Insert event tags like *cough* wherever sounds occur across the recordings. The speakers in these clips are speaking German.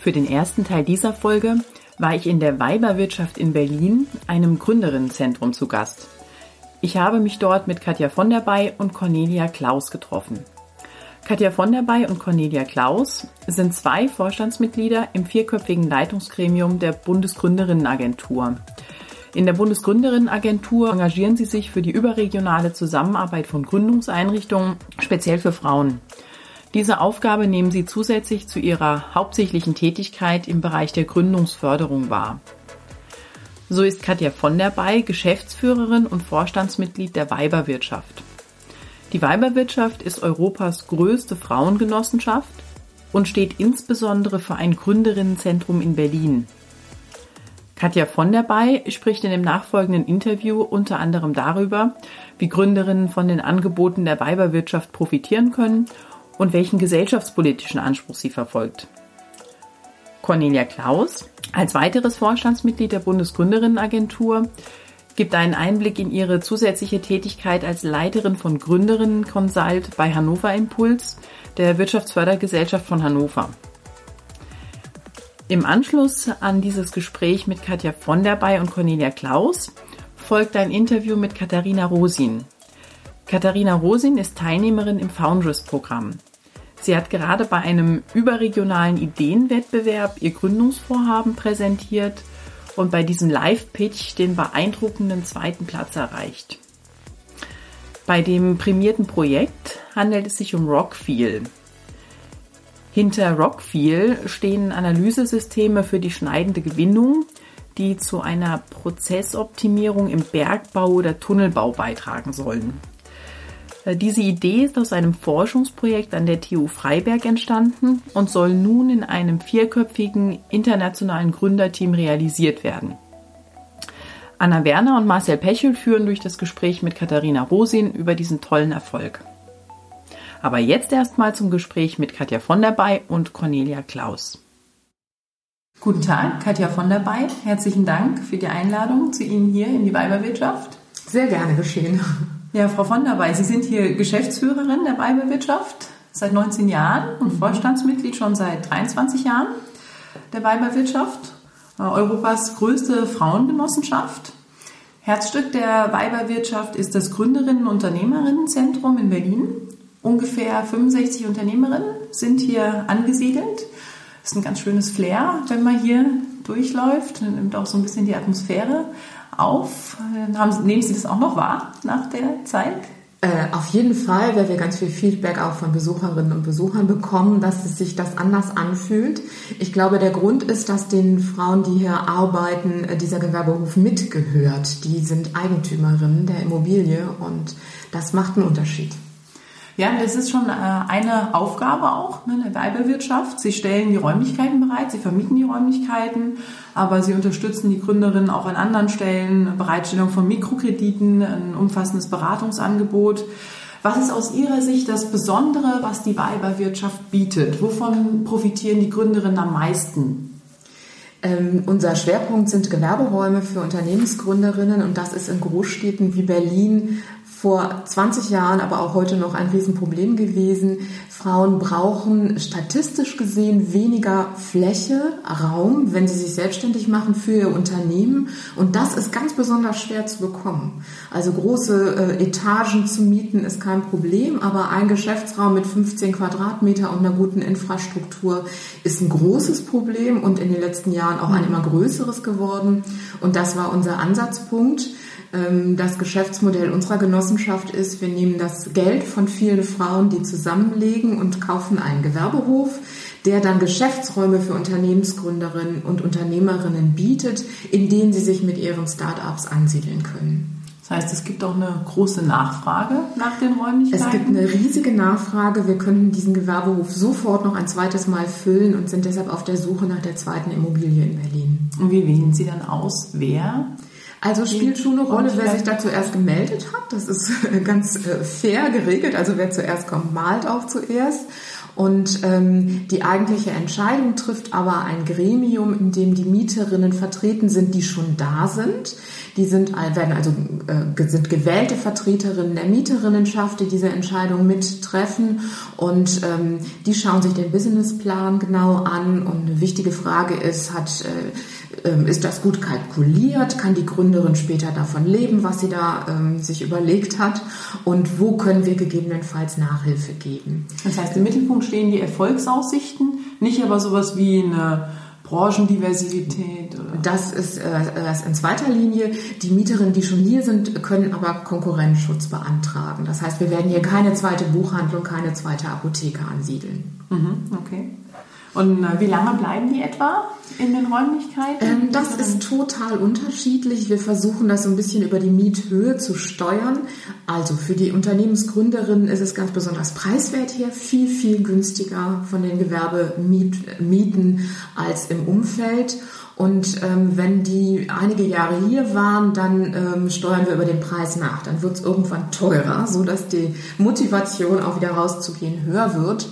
Für den ersten Teil dieser Folge war ich in der Weiberwirtschaft in Berlin, einem Gründerinnenzentrum, zu Gast. Ich habe mich dort mit Katja von der Bay und Cornelia Klaus getroffen. Katja von der Bay und Cornelia Klaus sind zwei Vorstandsmitglieder im vierköpfigen Leitungsgremium der Bundesgründerinnenagentur. In der Bundesgründerinnenagentur engagieren sie sich für die überregionale Zusammenarbeit von Gründungseinrichtungen, speziell für Frauen. Diese Aufgabe nehmen sie zusätzlich zu ihrer hauptsächlichen Tätigkeit im Bereich der Gründungsförderung wahr. So ist Katja von der Bay Geschäftsführerin und Vorstandsmitglied der Weiberwirtschaft. Die Weiberwirtschaft ist Europas größte Frauengenossenschaft und steht insbesondere für ein Gründerinnenzentrum in Berlin. Katja von der Bay spricht in dem nachfolgenden Interview unter anderem darüber, wie Gründerinnen von den Angeboten der Weiberwirtschaft profitieren können und welchen gesellschaftspolitischen Anspruch sie verfolgt. Cornelia Klaus, als weiteres Vorstandsmitglied der Bundesgründerinnenagentur, gibt einen Einblick in ihre zusätzliche Tätigkeit als Leiterin von Gründerinnen Consult bei Hannover Impuls, der Wirtschaftsfördergesellschaft von Hannover. Im Anschluss an dieses Gespräch mit Katja von der Bay und Cornelia Klaus folgt ein Interview mit Katharina Rosin. Katharina Rosin ist Teilnehmerin im Foundress-Programm. Sie hat gerade bei einem überregionalen Ideenwettbewerb ihr Gründungsvorhaben präsentiert und bei diesem Live-Pitch den beeindruckenden zweiten Platz erreicht. Bei dem prämierten Projekt handelt es sich um Rockfeel. Hinter Rockfeel stehen Analysesysteme für die schneidende Gewinnung, die zu einer Prozessoptimierung im Bergbau oder Tunnelbau beitragen sollen. Äh, diese Idee ist aus einem Forschungsprojekt an der TU Freiberg entstanden und soll nun in einem vierköpfigen internationalen Gründerteam realisiert werden. Anna Werner und Marcel Pechel führen durch das Gespräch mit Katharina Rosin über diesen tollen Erfolg. Aber jetzt erstmal zum Gespräch mit Katja von der Bay und Cornelia Klaus. Guten Tag, Katja von der Bay. Herzlichen Dank für die Einladung zu Ihnen hier in die Weiberwirtschaft. Sehr gerne geschehen. Ja, Frau von der Bay, Sie sind hier Geschäftsführerin der Weiberwirtschaft seit 19 Jahren und Vorstandsmitglied schon seit 23 Jahren der Weiberwirtschaft, äh, Europas größte Frauengenossenschaft. Herzstück der Weiberwirtschaft ist das Gründerinnen- und Unternehmerinnenzentrum in Berlin. Ungefähr 65 Unternehmerinnen sind hier angesiedelt. Das ist ein ganz schönes Flair, wenn man hier durchläuft. Man nimmt auch so ein bisschen die Atmosphäre auf. Haben, nehmen Sie das auch noch wahr nach der Zeit? Äh, auf jeden Fall, weil wir ganz viel Feedback auch von Besucherinnen und Besuchern bekommen, dass es sich das anders anfühlt. Ich glaube, der Grund ist, dass den Frauen, die hier arbeiten, äh, dieser Gewerbehof mitgehört. Die sind Eigentümerinnen der Immobilie und das macht einen Unterschied. Ja, das ist schon äh, eine Aufgabe auch ne, der Werbewirtschaft. Sie stellen die Räumlichkeiten bereit, sie vermieten die Räumlichkeiten, aber sie unterstützen die Gründerinnen auch an anderen Stellen, Bereitstellung von Mikrokrediten, ein umfassendes Beratungsangebot. Was ist aus Ihrer Sicht das Besondere, was die Weiberwirtschaft bietet? Wovon profitieren die Gründerinnen am meisten? Ähm, unser Schwerpunkt sind Gewerberäume für Unternehmensgründerinnen und das ist in Großstädten wie Berlin vor 20 Jahren, aber auch heute noch ein Riesenproblem gewesen. Frauen brauchen statistisch gesehen weniger Fläche, Raum, wenn sie sich selbstständig machen für ihr Unternehmen. Und das ist ganz besonders schwer zu bekommen. Also große äh, Etagen zu mieten ist kein Problem, aber ein Geschäftsraum mit 15 Quadratmeter und einer guten Infrastruktur ist ein großes Problem und in den letzten Jahren auch ein immer größeres geworden. Und das war unser Ansatzpunkt. Ähm, das Geschäftsmodell unserer Genossenschaft ist, wir nehmen das Geld von vielen Frauen, die zusammenlegen und kaufen einen Gewerbehof, der dann Geschäftsräume für Unternehmensgründerinnen und Unternehmerinnen bietet, in denen sie sich mit ihren Startups ansiedeln können. Das Das heißt, es gibt auch eine große Nachfrage nach den Räumlichkeiten. Es gibt eine riesige Nachfrage. Wir könnten diesen Gewerbehof sofort noch ein zweites Mal füllen und sind deshalb auf der Suche nach der zweiten Immobilie in Berlin. Und wie wählen Sie dann aus, wer also spielt schon eine Rolle, wer sich da zuerst gemeldet hat. Das ist ganz äh, fair geregelt. Also wer zuerst kommt, malt auch zuerst. Und ähm, die eigentliche Entscheidung trifft aber ein Gremium, in dem die Mieterinnen vertreten sind, die schon da sind. Die sind, werden also äh, sind gewählte Vertreterinnen der Mieterinnenschaft, die diese Entscheidung mittreffen und ähm, die schauen sich den Businessplan genau an. Und eine wichtige Frage ist, hat äh, ist das gut kalkuliert? Kann die Gründerin später davon leben, was sie da ähm, sich überlegt hat? Und wo können wir gegebenenfalls Nachhilfe geben? Das heißt, im Mittelpunkt stehen die Erfolgsaussichten, nicht aber sowas wie eine Branchendiversität? Oder? Das ist äh, erst in zweiter Linie. Die Mieterinnen, die schon hier sind, können aber Konkurrenzschutz beantragen. Das heißt, wir werden hier keine zweite Buchhandlung, keine zweite Apotheke ansiedeln. Mhm, okay. Und äh, wie lange bleiben die etwa in den Räumlichkeiten? Ähm, das ist total unterschiedlich. Wir versuchen das so ein bisschen über die Miethöhe zu steuern. Also für die Unternehmensgründerinnen ist es ganz besonders preiswert hier, viel, viel günstiger von den Gewerbemieten als im Umfeld. Und ähm, wenn die einige Jahre hier waren, dann ähm, steuern wir über den Preis nach. Dann wird es irgendwann teurer, sodass die Motivation auch wieder rauszugehen höher wird.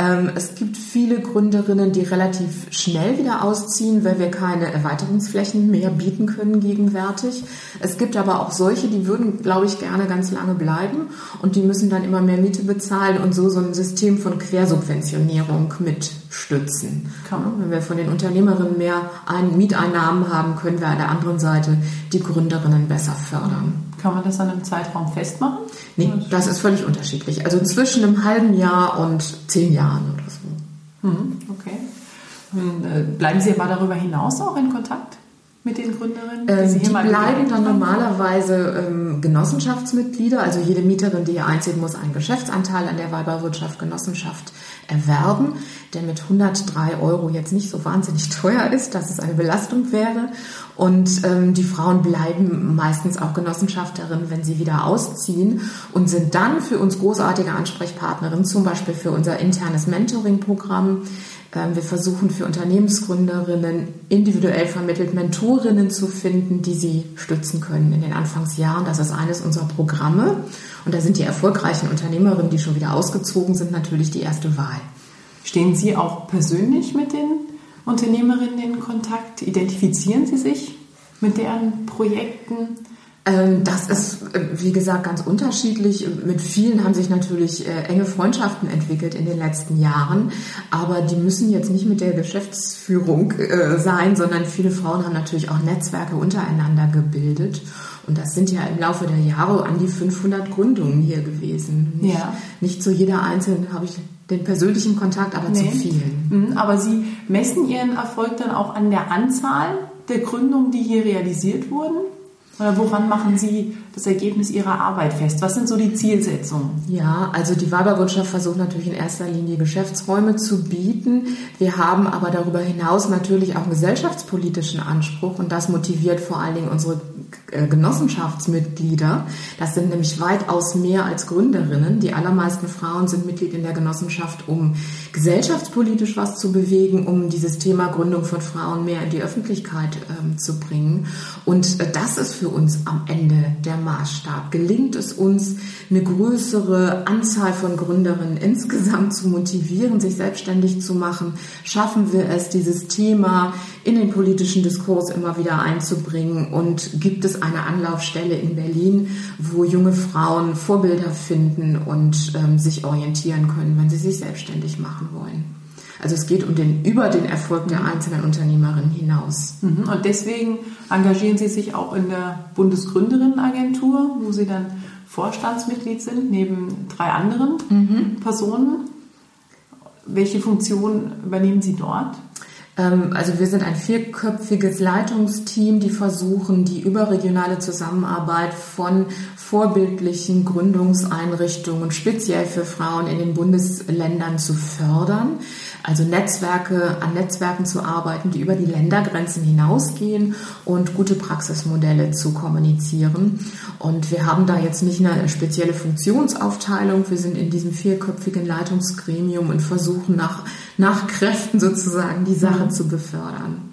Ähm, es gibt viele Gründerinnen, die relativ schnell wieder ausziehen, weil wir keine Erweiterungsflächen mehr bieten können gegenwärtig. Es gibt aber auch solche, die würden, glaube ich, gerne ganz lange bleiben und die müssen dann immer mehr Miete bezahlen und so so ein System von Quersubventionierung mitstützen. Wenn wir von den Unternehmerinnen mehr Mieteinnahmen haben, können wir an der anderen Seite die Gründerinnen besser fördern. Kann man das an einem Zeitraum festmachen? Nee, das ist völlig unterschiedlich. Also zwischen einem halben Jahr und zehn Jahren oder so. Mhm, okay. Äh, bleiben Sie aber darüber hinaus auch in Kontakt? Mit den Gründerinnen? Die, ähm, die bleiben dann normalerweise ähm, Genossenschaftsmitglieder. Also jede Mieterin, die hier einzieht, muss einen Geschäftsanteil an der Weiberwirtschaft Genossenschaft erwerben, der mit 103 Euro jetzt nicht so wahnsinnig *laughs* teuer ist, dass es eine Belastung wäre. Und ähm, die Frauen bleiben meistens auch Genossenschafterinnen, wenn sie wieder ausziehen und sind dann für uns großartige Ansprechpartnerinnen, zum Beispiel für unser internes Mentoring-Programm. Ähm, wir versuchen für Unternehmensgründerinnen individuell vermittelt Mentorinnen zu finden, die sie stützen können in den Anfangsjahren. Das ist eines unserer Programme. Und da sind die erfolgreichen Unternehmerinnen, die schon wieder ausgezogen sind, natürlich die erste Wahl. Stehen Sie auch persönlich mit den Unternehmerinnen in Kontakt? Identifizieren Sie sich mit deren Projekten? Ähm, das ist, äh, wie gesagt, ganz unterschiedlich. Mit vielen haben sich natürlich äh, enge Freundschaften entwickelt in den letzten Jahren, aber die müssen jetzt nicht mit der Geschäftsführung äh, sein, sondern viele Frauen haben natürlich auch Netzwerke untereinander gebildet. Und das sind ja im Laufe der Jahre an die 500 Gründungen hier gewesen. Nicht, ja. nicht zu jeder einzelnen habe ich den persönlichen Kontakt, aber nee. zu vielen. Mhm, aber Sie messen Ihren Erfolg dann auch an der Anzahl der Gründungen, die hier realisiert wurden? Oder woran machen Sie das Ergebnis Ihrer Arbeit fest? Was sind so die Zielsetzungen? Ja, also die Weiberwirtschaft versucht natürlich in erster Linie Geschäftsräume zu bieten. Wir haben aber darüber hinaus natürlich auch einen gesellschaftspolitischen Anspruch und das motiviert vor allen Dingen unsere äh, Genossenschaftsmitglieder. Das sind nämlich weitaus mehr als Gründerinnen. Die allermeisten Frauen sind Mitglied in der Genossenschaft, um gesellschaftspolitisch was zu bewegen, um dieses Thema Gründung von Frauen mehr in die Öffentlichkeit ähm, zu bringen. Und äh, das ist für uns am Ende der Maßstab. Gelingt es uns, eine größere Anzahl von Gründerinnen insgesamt zu motivieren, sich selbstständig zu machen? Schaffen wir es, dieses Thema in den politischen Diskurs immer wieder einzubringen? Und gibt es eine Anlaufstelle in Berlin, wo junge Frauen Vorbilder finden und ähm, sich orientieren können, wenn sie sich selbstständig machen wollen? Also es geht um den, über den Erfolg der einzelnen Unternehmerinnen hinaus. Mhm. Und deswegen engagieren Sie sich auch in der Bundesgründerinnenagentur, wo Sie dann Vorstandsmitglied sind, neben drei anderen mhm. Personen. Welche Funktion übernehmen Sie dort? Ähm, also wir sind ein vierköpfiges Leitungsteam, die versuchen, die überregionale Zusammenarbeit von vorbildlichen Gründungseinrichtungen speziell für Frauen in den Bundesländern zu fördern. Also Netzwerke, an Netzwerken zu arbeiten, die über die Ländergrenzen hinausgehen und gute Praxismodelle zu kommunizieren. Und wir haben da jetzt nicht eine spezielle Funktionsaufteilung. Wir sind in diesem vierköpfigen Leitungsgremium und versuchen nach, nach Kräften sozusagen die Sache zu befördern.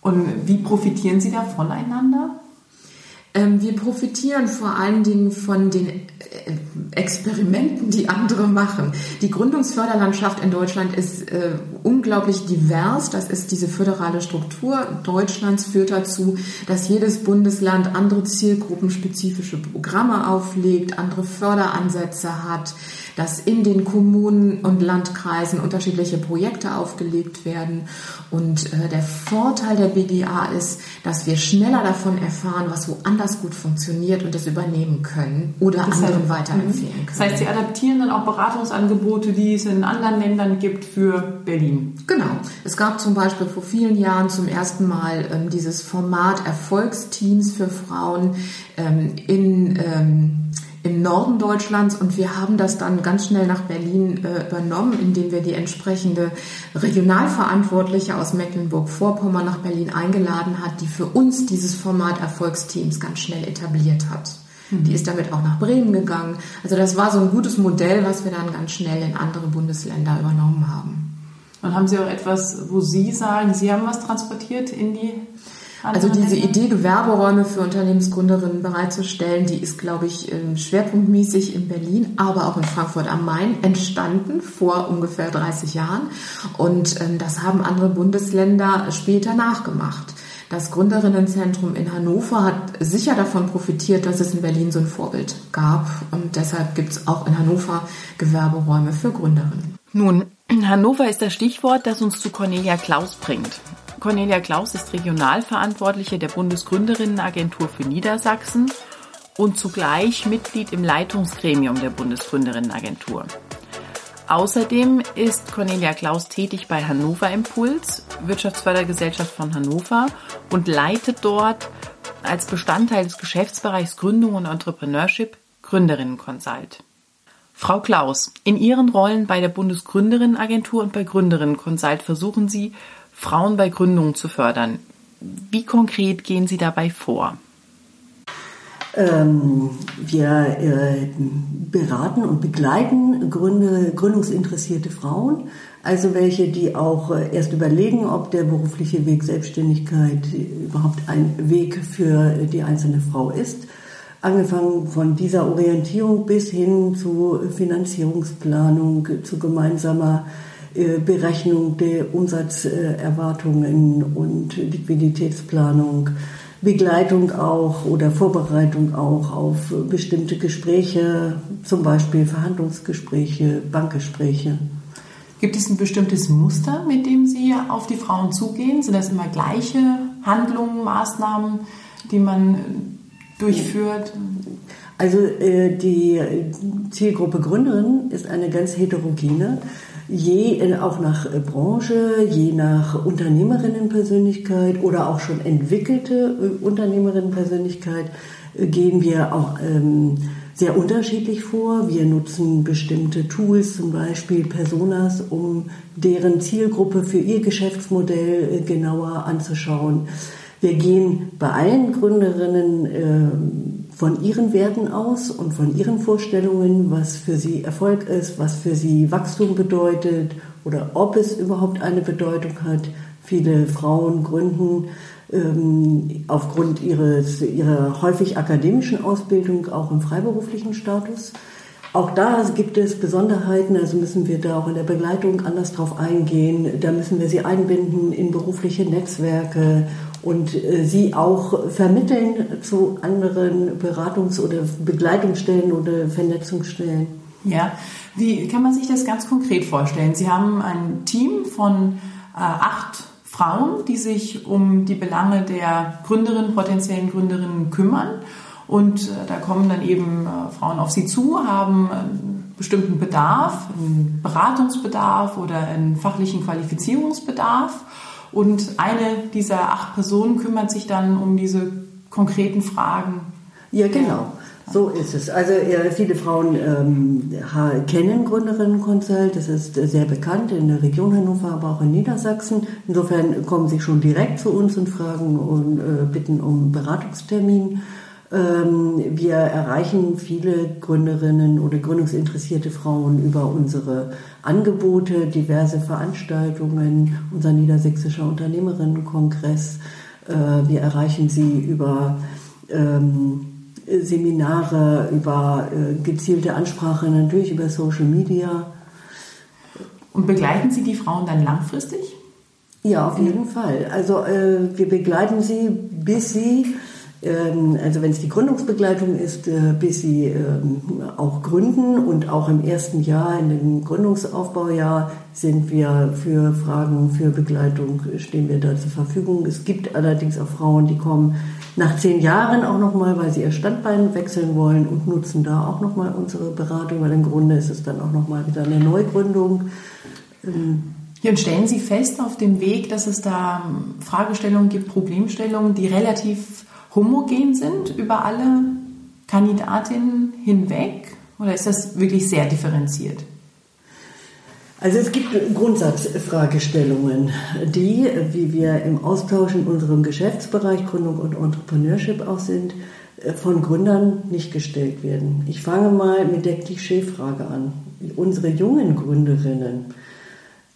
Und wie profitieren Sie da voneinander? Ähm, wir profitieren vor allen Dingen von den Experimenten, die andere machen. Die Gründungsförderlandschaft in Deutschland ist äh, unglaublich divers. Das ist diese föderale Struktur Deutschlands führt dazu, dass jedes Bundesland andere zielgruppenspezifische Programme auflegt, andere Förderansätze hat dass in den Kommunen und Landkreisen unterschiedliche Projekte aufgelegt werden. Und äh, der Vorteil der BGA ist, dass wir schneller davon erfahren, was woanders gut funktioniert und das übernehmen können oder das heißt, weiterempfehlen können. Das heißt, Sie adaptieren dann auch Beratungsangebote, die es in anderen Ländern gibt, für Berlin. Genau. Es gab zum Beispiel vor vielen Jahren zum ersten Mal ähm, dieses Format Erfolgsteams für Frauen ähm, in ähm, im Norden Deutschlands und wir haben das dann ganz schnell nach Berlin äh, übernommen, indem wir die entsprechende Regionalverantwortliche aus Mecklenburg-Vorpommern nach Berlin eingeladen hat, die für uns dieses Format Erfolgsteams ganz schnell etabliert hat. Mhm. Die ist damit auch nach Bremen gegangen. Also das war so ein gutes Modell, was wir dann ganz schnell in andere Bundesländer übernommen haben. Und haben Sie auch etwas, wo Sie sagen, Sie haben was transportiert in die also diese Idee, Gewerberäume für Unternehmensgründerinnen bereitzustellen, die ist, glaube ich, ähm, schwerpunktmäßig in Berlin, aber auch in Frankfurt am Main entstanden vor ungefähr 30 Jahren. Und ähm, das haben andere Bundesländer später nachgemacht. Das Gründerinnenzentrum in Hannover hat sicher davon profitiert, dass es in Berlin so ein Vorbild gab. Und deshalb gibt es auch in Hannover Gewerberäume für Gründerinnen. Nun, Hannover ist das Stichwort, das uns zu Cornelia Klaus bringt. Cornelia Klaus ist Regionalverantwortliche der Bundesgründerinnenagentur für Niedersachsen und zugleich Mitglied im Leitungsgremium der Bundesgründerinnenagentur. Außerdem ist Cornelia Klaus tätig bei Hannover Impuls, Wirtschaftsfördergesellschaft von Hannover, und leitet dort als Bestandteil des Geschäftsbereichs Gründung und Entrepreneurship Gründerinnenconsult. Frau Klaus, in Ihren Rollen bei der Bundesgründerinnenagentur und bei Gründerinnenconsult versuchen Sie, Frauen bei Gründungen zu fördern. Wie konkret gehen Sie dabei vor? Ähm, wir äh, beraten und begleiten Gründe, gründungsinteressierte Frauen, also welche, die auch äh, erst überlegen, ob der berufliche Weg Selbstständigkeit überhaupt ein Weg für die einzelne Frau ist. Angefangen von dieser Orientierung bis hin zu Finanzierungsplanung, zu gemeinsamer äh, Berechnung der Umsatzerwartungen und Liquiditätsplanung, Begleitung auch oder Vorbereitung auch auf bestimmte Gespräche, zum Beispiel Verhandlungsgespräche, Bankgespräche. Gibt es ein bestimmtes Muster, mit dem Sie auf die Frauen zugehen? Sind das immer gleiche Handlungen, Maßnahmen, die man durchführt? Also äh, die Zielgruppe Gründerin ist eine ganz heterogene je äh, auch nach äh, Branche, je nach Unternehmerinnenpersönlichkeit oder auch schon entwickelte äh, Unternehmerinnenpersönlichkeit gehen wir auch ähm, sehr unterschiedlich vor. Wir nutzen bestimmte Tools, zum Beispiel Personas, um deren Zielgruppe für ihr Geschäftsmodell genauer anzuschauen. Wir gehen bei allen Gründerinnen äh, von ihren Werten aus und von ihren Vorstellungen, was für sie Erfolg ist, was für sie Wachstum bedeutet oder ob es überhaupt eine Bedeutung hat. Viele Frauen gründen ähm, aufgrund ihres, ihrer häufig akademischen Ausbildung auch im freiberuflichen Status. Auch da gibt es Besonderheiten, also müssen wir da auch in der Begleitung anders drauf eingehen. Da müssen wir sie einbinden in berufliche Netzwerke und äh, sie auch vermitteln zu anderen Beratungs- oder Begleitungsstellen oder Vernetzungsstellen. Ja, wie kann man sich das ganz konkret vorstellen? Sie haben ein Team von äh, acht Frauen, die sich um die Belange der Gründerinnen, potenziellen Gründerinnen kümmern. Und äh, da kommen dann eben äh, Frauen auf sie zu, haben bestimmten Bedarf, einen Beratungsbedarf oder einen fachlichen Qualifizierungsbedarf. Und eine dieser acht Personen kümmert sich dann um diese konkreten Fragen. Ja, genau. So ist es. Also viele Frauen ähm, kennen Gründerinnen. Das ist äh, sehr bekannt in der Region Hannover, aber auch in Niedersachsen. Insofern kommen sie schon direkt zu uns und fragen und äh, bitten um Beratungstermin. Ähm, wir erreichen viele Gründerinnen oder gründungsinteressierte Frauen über unsere Angebote, diverse Veranstaltungen, unser Niedersächsischer Unternehmerinnenkongress. Äh, wir erreichen sie über ähm, Seminare, über äh, gezielte Ansprache, natürlich über Social Media. Und begleiten Sie die Frauen dann langfristig? Ja, auf jeden Fall. Also äh, wir begleiten sie, bis sie, also wenn es die Gründungsbegleitung ist, äh, bis sie ähm, auch gründen und auch im ersten Jahr, in dem Gründungsaufbaujahr, sind wir für Fragen, für Begleitung, stehen wir da zur Verfügung. Es gibt allerdings auch Frauen, die kommen nach zehn Jahren auch nochmal, weil sie ihr Standbein wechseln wollen und nutzen da auch nochmal unsere Beratung, weil im Grunde ist es dann auch nochmal wieder eine Neugründung. Ja, und stellen Sie fest auf dem Weg, dass es da Fragestellungen gibt, Problemstellungen, die relativ homogen sind über alle Kandidatinnen hinweg? Oder ist das wirklich sehr differenziert? Also es gibt Grundsatzfragestellungen, die, wie wir im Austausch in unserem Geschäftsbereich Gründung und Entrepreneurship auch sind, von Gründern nicht gestellt werden. Ich fange mal mit der Klischeefrage an. Unsere jungen Gründerinnen,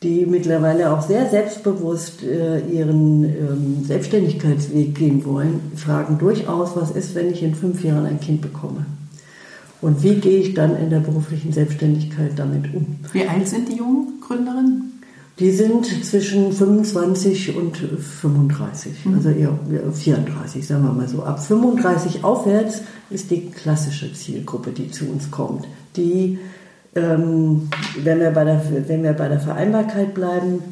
die mittlerweile auch sehr selbstbewusst äh, ihren ähm, Selbstständigkeitsweg gehen wollen, fragen durchaus, was ist, wenn ich in fünf Jahren ein Kind bekomme? Und wie gehe ich dann in der beruflichen Selbstständigkeit damit um? Wie alt sind die jungen Gründerinnen? Die sind zwischen 25 und 35, mhm. also eher 34, sagen wir mal so. Ab 35 aufwärts ist die klassische Zielgruppe, die zu uns kommt. Die, ähm, wenn, wir bei der, wenn wir bei der Vereinbarkeit bleiben,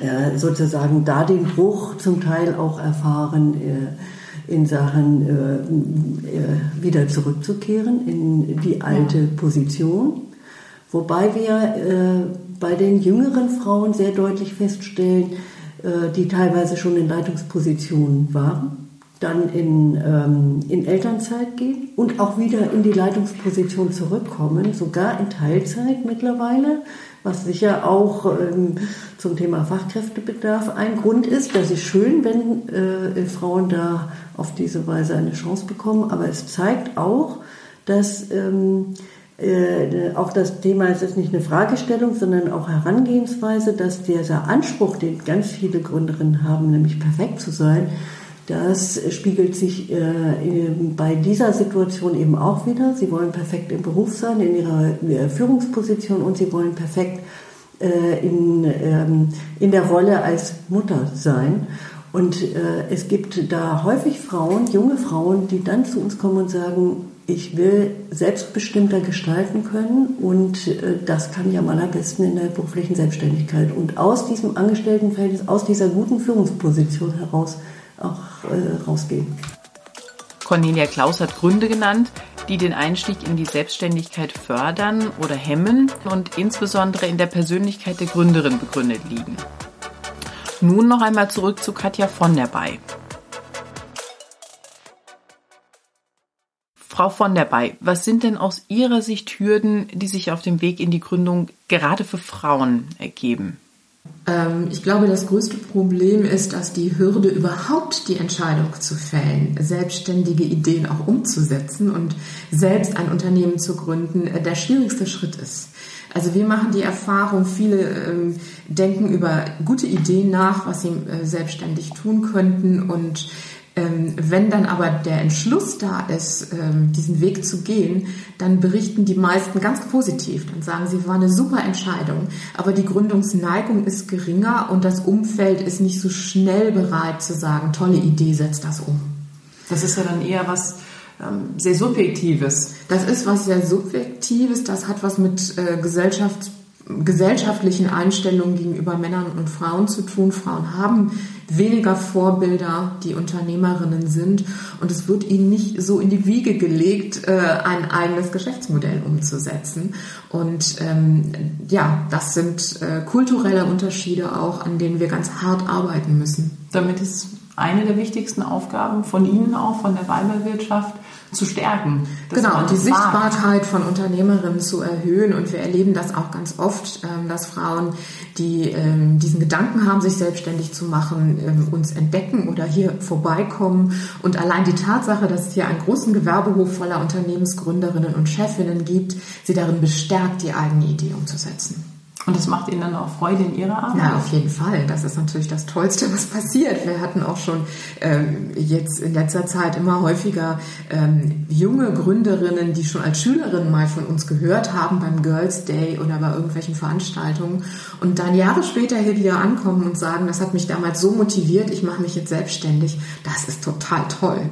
äh, sozusagen da den Bruch zum Teil auch erfahren. Äh, in Sachen äh, äh, wieder zurückzukehren in die alte. Position. Wobei wir äh, bei den jüngeren Frauen sehr deutlich feststellen, äh, die teilweise schon in Leitungspositionen waren, dann in, ähm, in Elternzeit gehen und auch wieder in die Leitungsposition zurückkommen, sogar in Teilzeit mittlerweile was sicher auch ähm, zum Thema Fachkräftebedarf ein Grund ist. Das ist schön, wenn äh, Frauen da auf diese Weise eine Chance bekommen, aber es zeigt auch, dass ähm, äh, auch das Thema, es ist nicht eine Fragestellung, sondern auch Herangehensweise, dass dieser Anspruch, den ganz viele Gründerinnen haben, nämlich perfekt zu sein, das spiegelt sich äh, bei dieser Situation eben auch wieder. Sie wollen perfekt im Beruf sein, in ihrer äh, Führungsposition und sie wollen perfekt äh, in, ähm, in der Rolle als Mutter sein. Und äh, es gibt da häufig Frauen, junge Frauen, die dann zu uns kommen und sagen, ich will selbstbestimmter gestalten können und äh, das kann ja am allerbesten in der beruflichen Selbstständigkeit. Und aus diesem Angestelltenverhältnis, aus dieser guten Führungsposition heraus auch äh, rausgehen. Cornelia Klaus hat Gründe genannt, die den Einstieg in die Selbstständigkeit fördern oder hemmen und insbesondere in der Persönlichkeit der Gründerin begründet liegen. Nun noch einmal zurück zu Katja von der Bay. Frau von der Bay, was sind denn aus Ihrer Sicht Hürden, die sich auf dem Weg in die Gründung gerade für Frauen ergeben? Ähm, ich glaube, das größte Problem ist, dass die Hürde überhaupt die Entscheidung zu fällen, selbstständige Ideen auch umzusetzen und selbst ein Unternehmen zu gründen, äh, der schwierigste Schritt ist. Also wir machen die Erfahrung, viele ähm, denken über gute Ideen nach, was sie äh, selbstständig tun könnten und ähm, wenn dann aber der Entschluss da ist, ähm, diesen Weg zu gehen, dann berichten die meisten ganz positiv. Dann sagen sie, war eine super Entscheidung, aber die Gründungsneigung ist geringer und das Umfeld ist nicht so schnell bereit zu sagen, tolle Idee, setz das um. Das ist ja dann eher was ähm, sehr Subjektives. Das ist was sehr Subjektives, das hat was mit äh, Gesellschafts gesellschaftlichen Einstellungen gegenüber Männern und Frauen zu tun. Frauen haben weniger Vorbilder, die Unternehmerinnen sind und es wird ihnen nicht so in die Wiege gelegt, äh, ein eigenes Geschäftsmodell umzusetzen. Und ähm, ja, das sind äh, kulturelle Unterschiede auch, an denen wir ganz hart arbeiten müssen. Damit ist eine der wichtigsten Aufgaben von Ihnen auch, von der Weiberwirtschaft, zu stärken. Genau, und die Sichtbarkeit von Unternehmerinnen zu erhöhen. Und wir erleben das auch ganz oft, ähm, dass Frauen, die ähm, diesen Gedanken haben, sich selbstständig zu machen, ähm, uns entdecken oder hier vorbeikommen. Und allein die Tatsache, dass es hier einen großen Gewerbehof voller Unternehmensgründerinnen und Chefinnen gibt, sie darin bestärkt, die eigene Idee umzusetzen. Und das macht Ihnen dann auch Freude in Ihrer Arbeit? Ja, auf jeden Fall. Das ist natürlich das Tollste, was passiert. Wir hatten auch schon ähm, jetzt in letzter Zeit immer häufiger ähm, junge Gründerinnen, die schon als Schülerinnen mal von uns gehört haben beim Girls Day oder bei irgendwelchen Veranstaltungen und dann Jahre später hier wieder ankommen und sagen, das hat mich damals so motiviert, ich mache mich jetzt selbstständig. Das ist total toll.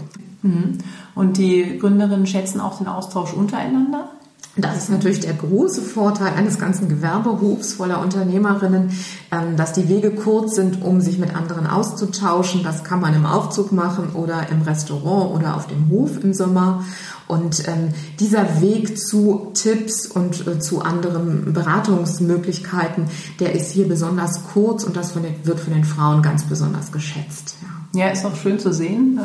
Mhm. Und die Gründerinnen schätzen auch den Austausch untereinander? Das ist natürlich der große Vorteil eines ganzen Gewerbehofs voller Unternehmerinnen, ähm, dass die Wege kurz sind, um sich mit anderen auszutauschen. Das kann man im Aufzug machen oder im Restaurant oder auf dem Hof im Sommer. Und ähm, dieser Weg zu Tipps und äh, zu anderen Beratungsmöglichkeiten, der ist hier besonders kurz und das wird von den Frauen ganz besonders geschätzt. Ja. ist auch schön zu sehen.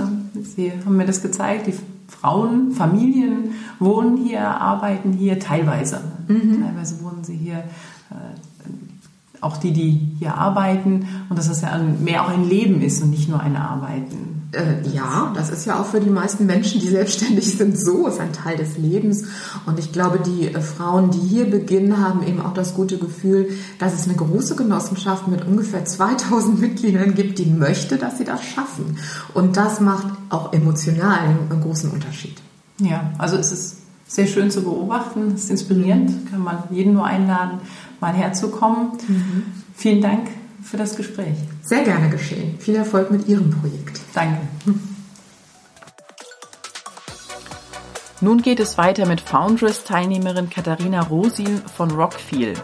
Sie haben mir das gezeigt. Die Frauen, Familien wohnen hier, arbeiten hier, teilweise. Mhm. Teilweise wohnen sie hier, äh, auch die, die hier arbeiten. Und dass das ja mehr auch ein Leben ist und nicht nur ein Arbeiten. Äh, ja, das ist ja auch für die meisten Menschen, die selbstständig sind, so, ist ein Teil des Lebens. Und ich glaube, die äh, Frauen, die hier beginnen, haben eben auch das gute Gefühl, dass es eine große Genossenschaft mit ungefähr 2000 *laughs* Mitgliedern gibt, die möchte, dass sie das schaffen. Und das macht auch emotional einen großen Unterschied. Ja, also es ist sehr schön zu beobachten, es ist inspirierend, kann man jeden nur einladen, mal herzukommen. Mhm. Vielen Dank für das Gespräch. Sehr gerne geschehen. Viel Erfolg mit Ihrem Projekt. Danke. *laughs* Nun geht es weiter mit Foundress-Teilnehmerin Katharina Rosin von Rockfeel.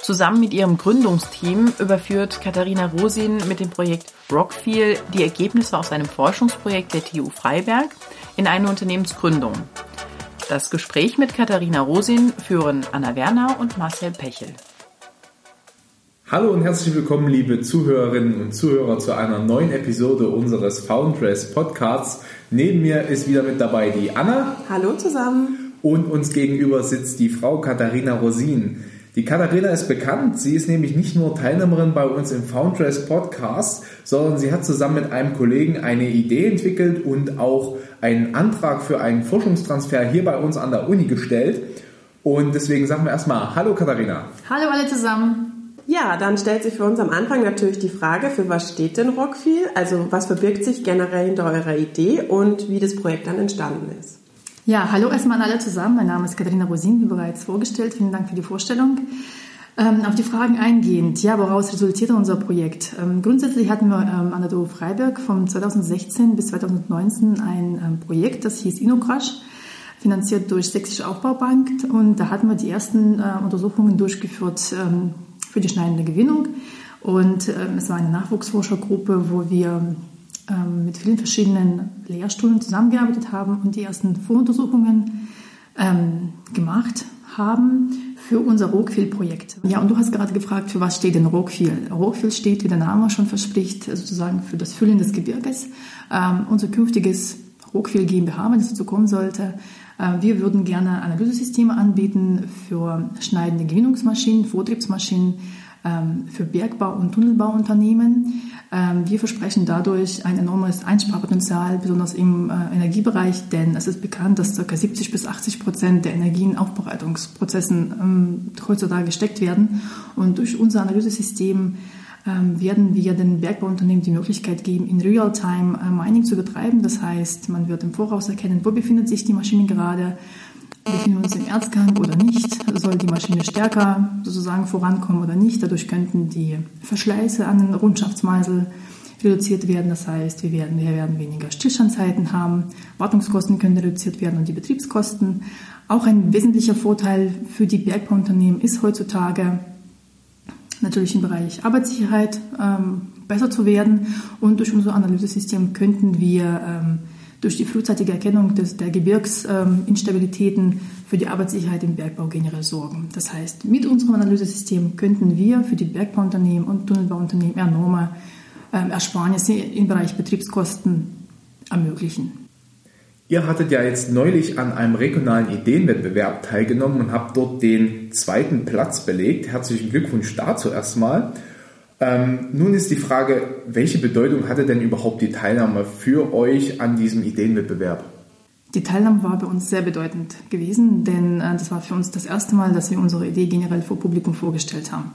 Zusammen mit ihrem Gründungsteam überführt Katharina Rosin mit dem Projekt Rockfeel die Ergebnisse aus einem Forschungsprojekt der TU Freiberg in eine Unternehmensgründung. Das Gespräch mit Katharina Rosin führen Anna Werner und Marcel Pechel. Hallo und herzlich willkommen, liebe Zuhörerinnen und Zuhörer, zu einer neuen Episode unseres Foundress Podcasts. Neben mir ist wieder mit dabei die Anna. Hallo zusammen. Und uns gegenüber sitzt die Frau Katharina Rosin. Die Katharina ist bekannt. Sie ist nämlich nicht nur Teilnehmerin bei uns im Foundress Podcast, sondern sie hat zusammen mit einem Kollegen eine Idee entwickelt und auch einen Antrag für einen Forschungstransfer hier bei uns an der Uni gestellt. Und deswegen sagen wir erstmal Hallo Katharina. Hallo alle zusammen. Ja, dann stellt sich für uns am Anfang natürlich die Frage, für was steht denn Rockfeel? Also was verbirgt sich generell hinter eurer Idee und wie das Projekt dann entstanden ist? Ja, hallo erstmal an alle zusammen. Mein Name ist Katharina Rosin, wie bereits vorgestellt. Vielen Dank für die Vorstellung. Ähm, auf die Fragen eingehend, ja, woraus resultierte unser Projekt? Ähm, grundsätzlich hatten wir ähm, an der DO Freiberg von 2016 bis 2019 ein ähm, Projekt, das hieß InnoCrash, finanziert durch Sächsische Aufbaubank. Und da hatten wir die ersten äh, Untersuchungen durchgeführt ähm, für die schneidende Gewinnung. Und ähm, es war eine Nachwuchsforschergruppe, wo wir ähm, mit vielen verschiedenen Lehrstühlen zusammengearbeitet haben und die ersten Voruntersuchungen ähm, gemacht haben für unser Rockfield-Projekt. Ja, und du hast gerade gefragt, für was steht denn Rockfield? Rockfield steht, wie der Name schon verspricht, sozusagen für das Füllen des Gebirges. Ähm, unser künftiges Rockfield GmbH, wenn es dazu kommen sollte, wir würden gerne Analysesysteme anbieten für schneidende Gewinnungsmaschinen, Vortriebsmaschinen, ähm, für Bergbau- und Tunnelbauunternehmen. Ähm, wir versprechen dadurch ein enormes Einsparpotenzial, besonders im äh, Energiebereich, denn es ist bekannt, dass ca. 70 bis 80 Prozent der Energie in Aufbereitungsprozessen ähm, heutzutage gesteckt werden. Und durch unser Analysesystem werden wir den Bergbauunternehmen die Möglichkeit geben, in Real-Time äh, Mining zu betreiben. Das heißt, man wird im Voraus erkennen, wo befindet sich die Maschine gerade, befinden wir uns im Erzgang oder nicht, soll die Maschine stärker sozusagen vorankommen oder nicht. Dadurch könnten die Verschleiße an den Rundschaftsmeisel reduziert werden. Das heißt, wir werden, wir werden weniger Stillstandzeiten haben, Wartungskosten können reduziert werden und die Betriebskosten. Auch ein wesentlicher Vorteil für die Bergbauunternehmen ist heutzutage natürlich im Bereich Arbeitssicherheit ähm, besser zu werden und durch unser Analysesystem könnten wir ähm, durch die frühzeitige Erkennung des, der Gebirgsinstabilitäten ähm, für die Arbeitssicherheit im Bergbau generell sorgen. Das heißt, mit unserem Analysesystem könnten wir für die Bergbauunternehmen und Tunnelbauunternehmen enorme ähm, Ersparnisse im Bereich Betriebskosten ermöglichen. Ihr hattet ja jetzt neulich an einem regionalen Ideenwettbewerb teilgenommen und habt dort den zweiten Platz belegt. Herzlichen Glückwunsch dazu erstmal. Ähm, nun ist die Frage, welche Bedeutung hatte denn überhaupt die Teilnahme für euch an diesem Ideenwettbewerb? Die Teilnahme war bei uns sehr bedeutend gewesen, denn äh, das war für uns das erste Mal, dass wir unsere Idee generell vor Publikum vorgestellt haben.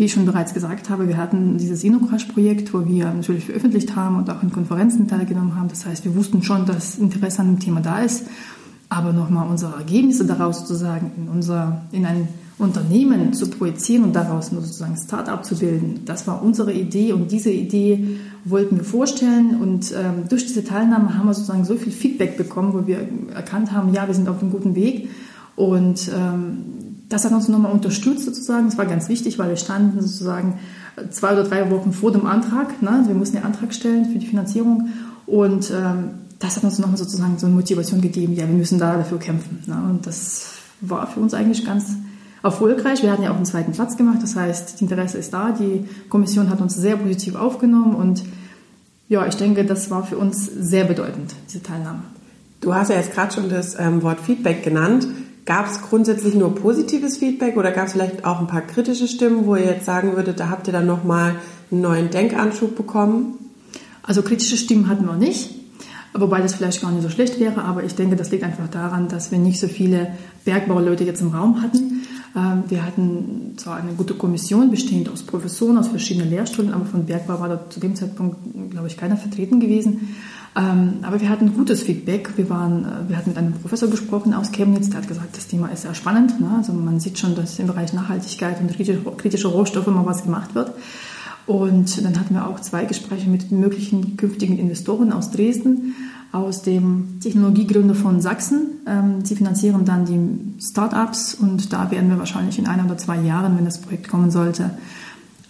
Wie ich schon bereits gesagt habe, wir hatten dieses InnoCrash-Projekt, wo wir natürlich veröffentlicht haben und auch in Konferenzen teilgenommen haben. Das heißt, wir wussten schon, dass Interesse an dem Thema da ist. Aber nochmal unsere Ergebnisse daraus sozusagen in, unser, in ein Unternehmen zu projizieren und daraus sozusagen Start-up zu bilden, das war unsere Idee und diese Idee wollten wir vorstellen und ähm, durch diese Teilnahme haben wir sozusagen so viel Feedback bekommen, wo wir erkannt haben, ja, wir sind auf einem guten Weg und ähm, das hat uns nochmal unterstützt sozusagen. Das war ganz wichtig, weil wir standen sozusagen zwei oder drei Wochen vor dem Antrag. Ne? Wir mussten den Antrag stellen für die Finanzierung und ähm, das hat uns nochmal sozusagen so eine Motivation gegeben, ja, wir müssen da dafür kämpfen. Ne? Und das war für uns eigentlich ganz erfolgreich. Wir hatten ja auch einen zweiten Platz gemacht, das heißt, das Interesse ist da. Die Kommission hat uns sehr positiv aufgenommen und ja, ich denke, das war für uns sehr bedeutend, diese Teilnahme. Du hast ja jetzt gerade schon das ähm, Wort Feedback genannt. Gab es grundsätzlich nur positives Feedback oder gab es vielleicht auch ein paar kritische Stimmen, wo ihr jetzt sagen würdet, da habt ihr dann nochmal einen neuen Denkanschub bekommen? Also kritische Stimmen hatten wir nicht. Wobei das vielleicht gar nicht so schlecht wäre, aber ich denke, das liegt einfach daran, dass wir nicht so viele Bergbauleute jetzt im Raum hatten. Ähm, wir hatten zwar eine gute Kommission, bestehend aus Professoren aus verschiedenen Lehrstunden, aber von Bergbau war da zu dem Zeitpunkt, glaube ich, keiner vertreten gewesen. Ähm, aber wir hatten gutes Feedback. Wir, waren, äh, wir hatten mit einem Professor gesprochen aus Chemnitz, der hat gesagt, das Thema ist sehr spannend. Ne? Also man sieht schon, dass im Bereich Nachhaltigkeit und kritische Rohstoffe mal was gemacht wird. Und dann hatten wir auch zwei Gespräche mit möglichen künftigen Investoren aus Dresden, aus dem Technologiegründer von Sachsen. Ähm, sie finanzieren dann die Startups und da werden wir wahrscheinlich in ein oder zwei Jahren, wenn das Projekt kommen sollte,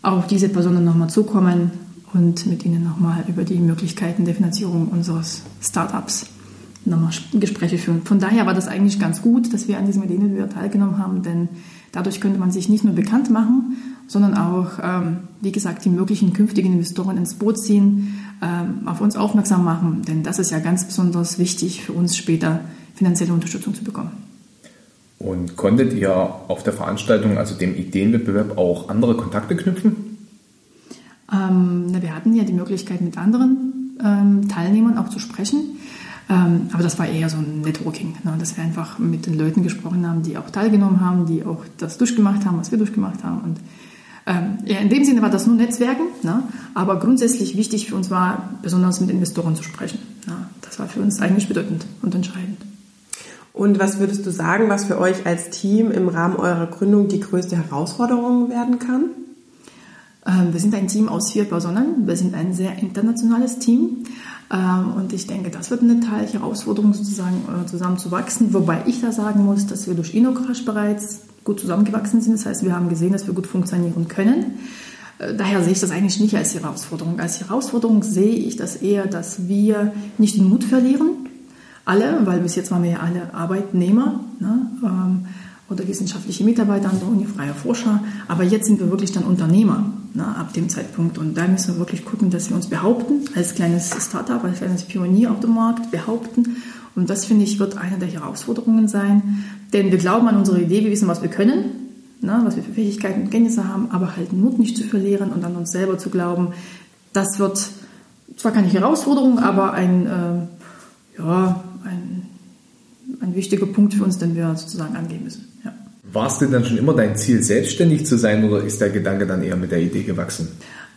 auf diese Personen nochmal zukommen und mit ihnen nochmal über die Möglichkeiten der Finanzierung unseres Startups nochmal Gespräche führen. Von daher war das eigentlich ganz gut, dass wir an diesem Ideenwettbewerb teilgenommen haben, denn dadurch könnte man sich nicht nur bekannt machen, sondern auch, ähm, wie gesagt, die möglichen künftigen Investoren ins Boot ziehen, ähm, auf uns aufmerksam machen, denn das ist ja ganz besonders wichtig für uns später finanzielle Unterstützung zu bekommen. Und konntet ihr auf der Veranstaltung, also dem Ideenwettbewerb, auch andere Kontakte knüpfen? Ähm, wir hatten ja die Möglichkeit, mit anderen ähm, Teilnehmern auch zu sprechen. Ähm, aber das war eher so ein Networking, ne, dass wir einfach mit den Leuten gesprochen haben, die auch teilgenommen haben, die auch das durchgemacht haben, was wir durchgemacht haben. Und ähm, ja, in dem Sinne war das nur Netzwerken, ne? aber grundsätzlich wichtig für uns war, besonders mit Investoren zu sprechen. Ne? Das war für uns eigentlich bedeutend und entscheidend. Und was würdest du sagen, was für euch als Team im Rahmen eurer Gründung die größte Herausforderung werden kann? Ähm, wir sind ein Team aus vier Personen. Wir sind ein sehr internationales Team. Ähm, und ich denke, das wird eine Teil Herausforderung sozusagen äh, zusammenzuwachsen. Wobei ich da sagen muss, dass wir durch InnoCrash bereits gut zusammengewachsen sind. Das heißt, wir haben gesehen, dass wir gut funktionieren können. Äh, daher sehe ich das eigentlich nicht als Herausforderung. Als Herausforderung sehe ich das eher, dass wir nicht den Mut verlieren. Alle, weil bis jetzt waren wir ja alle Arbeitnehmer ne, ähm, oder wissenschaftliche Mitarbeiter an der Uni, freie Forscher. Aber jetzt sind wir wirklich dann Unternehmer ne, ab dem Zeitpunkt. Und da müssen wir wirklich gucken, dass wir uns behaupten, als kleines Startup, als kleines Pionier auf dem Markt behaupten. Und das, finde ich, wird eine der Herausforderungen sein, denn wir glauben an unsere Idee, wir wissen, was wir können, ne, was wir für Fähigkeiten und Kenntnisse haben, aber halt Mut nicht zu verlieren und an uns selber zu glauben. Das wird zwar keine Herausforderung, aber ein, äh, ja, ein, ein wichtiger Punkt für uns, den wir sozusagen angehen müssen. Ja. War es denn dann schon immer dein Ziel, selbstständig zu sein oder ist der Gedanke dann eher mit der Idee gewachsen?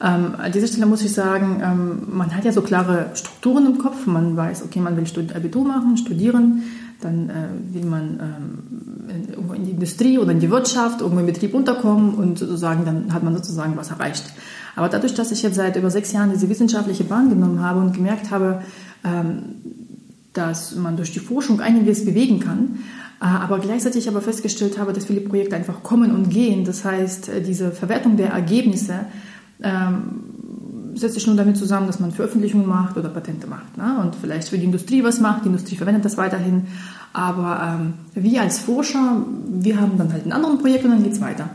Ähm, an dieser Stelle muss ich sagen, ähm, man hat ja so klare Strukturen im Kopf. Man weiß, okay, man will Abitur machen, studieren, dann äh, will man ähm, in, in die Industrie oder in die Wirtschaft, irgendwo im Betrieb unterkommen und sozusagen dann hat man sozusagen was erreicht. Aber dadurch, dass ich jetzt seit über sechs Jahren diese wissenschaftliche Bahn genommen habe und gemerkt habe, ähm, dass man durch die Forschung einiges bewegen kann, äh, aber gleichzeitig aber festgestellt habe, dass viele Projekte einfach kommen und gehen. Das heißt, äh, diese Verwertung der Ergebnisse ähm, setzt sich nur damit zusammen, dass man Veröffentlichungen macht oder Patente macht. Ne? Und vielleicht für die Industrie was macht. Die Industrie verwendet das weiterhin. Aber ähm, wir als Forscher, wir haben dann halt ein anderes Projekt und dann geht es weiter.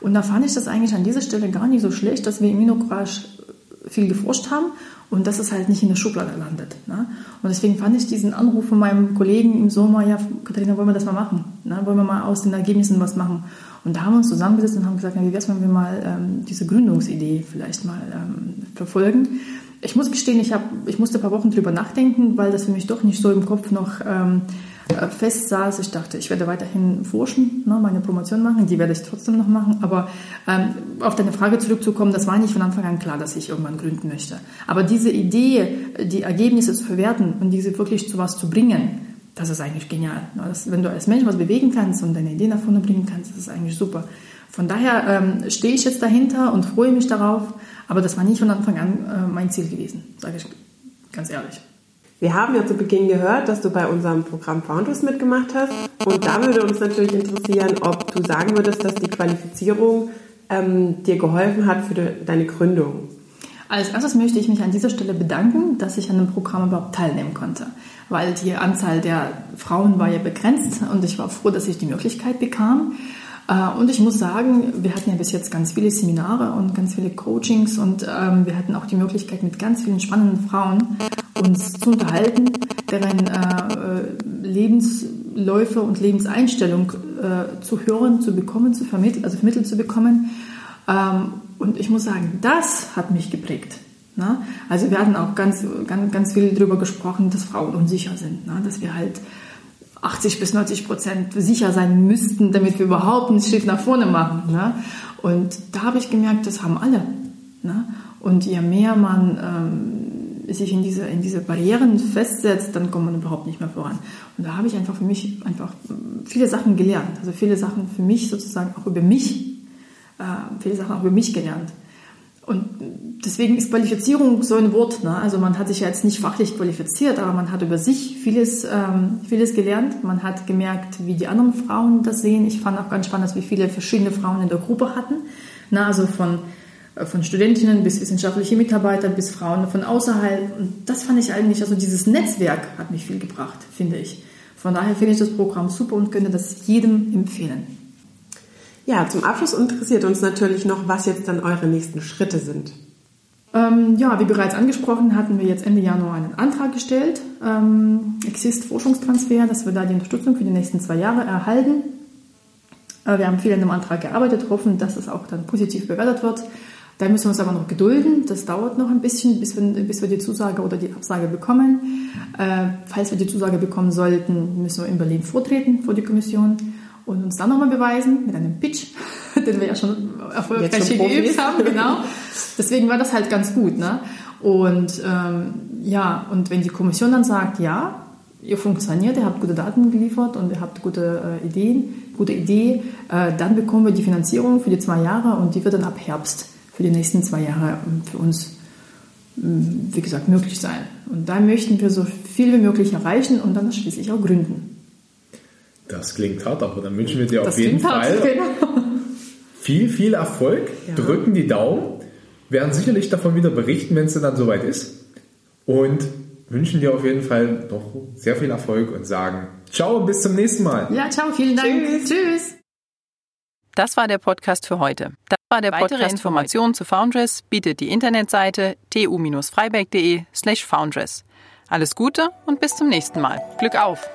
Und da fand ich das eigentlich an dieser Stelle gar nicht so schlecht, dass wir im Immunocrash viel geforscht haben und dass es halt nicht in der Schublade landet. Ne? Und deswegen fand ich diesen Anruf von meinem Kollegen im Sommer, ja, Katharina, wollen wir das mal machen? Ne? Wollen wir mal aus den Ergebnissen was machen? Und da haben wir uns zusammengesetzt und haben gesagt, na, wie wäre es, wenn wir mal ähm, diese Gründungsidee vielleicht mal ähm, verfolgen? Ich muss gestehen, ich, hab, ich musste ein paar Wochen drüber nachdenken, weil das für mich doch nicht so im Kopf noch ähm, äh, fest saß. Ich dachte, ich werde weiterhin forschen, ne, meine Promotion machen, die werde ich trotzdem noch machen. Aber ähm, auf deine Frage zurückzukommen, das war nicht von Anfang an klar, dass ich irgendwann gründen möchte. Aber diese Idee, die Ergebnisse zu verwerten und diese wirklich zu was zu bringen, das ist eigentlich genial. Ne? Das, wenn du als Mensch was bewegen kannst und deine Ideen nach vorne bringen kannst, das ist eigentlich super. Von daher ähm, stehe ich jetzt dahinter und freue mich darauf, aber das war nicht von Anfang an äh, mein Ziel gewesen, sage ich ganz ehrlich. Wir haben ja zu Beginn gehört, dass du bei unserem Programm Founders mitgemacht hast. Und da würde uns natürlich interessieren, ob du sagen würdest, dass die Qualifizierung ähm, dir geholfen hat für de, deine Gründung. Als erstes möchte ich mich an dieser Stelle bedanken, dass ich an dem Programm überhaupt teilnehmen konnte, weil die Anzahl der Frauen war ja begrenzt und ich war froh, dass ich die Möglichkeit bekam. Äh, und ich muss sagen, wir hatten ja bis jetzt ganz viele Seminare und ganz viele Coachings und ähm, wir hatten auch die Möglichkeit, mit ganz vielen spannenden Frauen uns zu unterhalten, deren äh, Lebensläufe und Lebenseinstellung äh, zu hören, zu bekommen, zu vermitteln, also vermittelt zu bekommen. Ähm, und ich muss sagen, das hat mich geprägt. Ne? Also wir hatten auch ganz, ganz, ganz viel darüber gesprochen, dass Frauen unsicher sind, ne? dass wir halt 80 bis 90 Prozent sicher sein müssten, damit wir überhaupt einen Schritt nach vorne machen. Ne? Und da habe ich gemerkt, das haben alle. Ne? Und je mehr man ähm, sich in diese, in diese Barrieren festsetzt, dann kommt man überhaupt nicht mehr voran. Und da habe ich einfach für mich einfach viele Sachen gelernt. Also viele Sachen für mich sozusagen auch über mich, äh, viele Sachen auch über mich gelernt. Und deswegen ist Qualifizierung so ein Wort. Ne? Also man hat sich ja jetzt nicht fachlich qualifiziert, aber man hat über sich vieles, ähm, vieles gelernt. Man hat gemerkt, wie die anderen Frauen das sehen. Ich fand auch ganz spannend, dass wir viele verschiedene Frauen in der Gruppe hatten. Na, also von, äh, von Studentinnen bis wissenschaftliche Mitarbeiter bis Frauen von außerhalb. Und das fand ich eigentlich, also dieses Netzwerk hat mich viel gebracht, finde ich. Von daher finde ich das Programm super und könnte das jedem empfehlen. Ja, zum Abschluss interessiert uns natürlich noch, was jetzt dann eure nächsten Schritte sind. Ähm, ja, wie bereits angesprochen, hatten wir jetzt Ende Januar einen Antrag gestellt, ähm, Exist Forschungstransfer, dass wir da die Unterstützung für die nächsten zwei Jahre erhalten. Äh, wir haben viel an dem Antrag gearbeitet, hoffen, dass es auch dann positiv bewertet wird. Da müssen wir uns aber noch gedulden. Das dauert noch ein bisschen, bis wir, bis wir die Zusage oder die Absage bekommen. Äh, falls wir die Zusage bekommen sollten, müssen wir in Berlin vortreten vor die Kommission und uns dann nochmal beweisen mit einem Pitch, *laughs* den wir ja schon erfolgreich geübt haben. Genau. Deswegen war das halt ganz gut. Ne? Und ähm, ja, und wenn die Kommission dann sagt, ja, ihr funktioniert, ihr habt gute Daten geliefert und ihr habt gute äh, Ideen, gute Idee, äh, dann bekommen wir die Finanzierung für die zwei Jahre und die wird dann ab Herbst für die nächsten zwei Jahre ähm, für uns, ähm, wie gesagt, möglich sein. Und da möchten wir so viel wie möglich erreichen und dann schließlich auch gründen. Das klingt hart, aber dann wünschen wir dir das auf jeden Fall hart, genau. viel, viel Erfolg. Ja. Drücken die Daumen. Werden sicherlich davon wieder berichten, wenn es dann soweit ist. Und wünschen dir auf jeden Fall noch sehr viel Erfolg und sagen Ciao, bis zum nächsten Mal. Ja, ciao, vielen Dank. Tschüss. Tschüss. Das war der Podcast für heute. War der Weitere Podcast Informationen zu Foundress bietet die Internetseite tu-freiberg.de slash foundress. Alles Gute und bis zum nächsten Mal. Glück auf!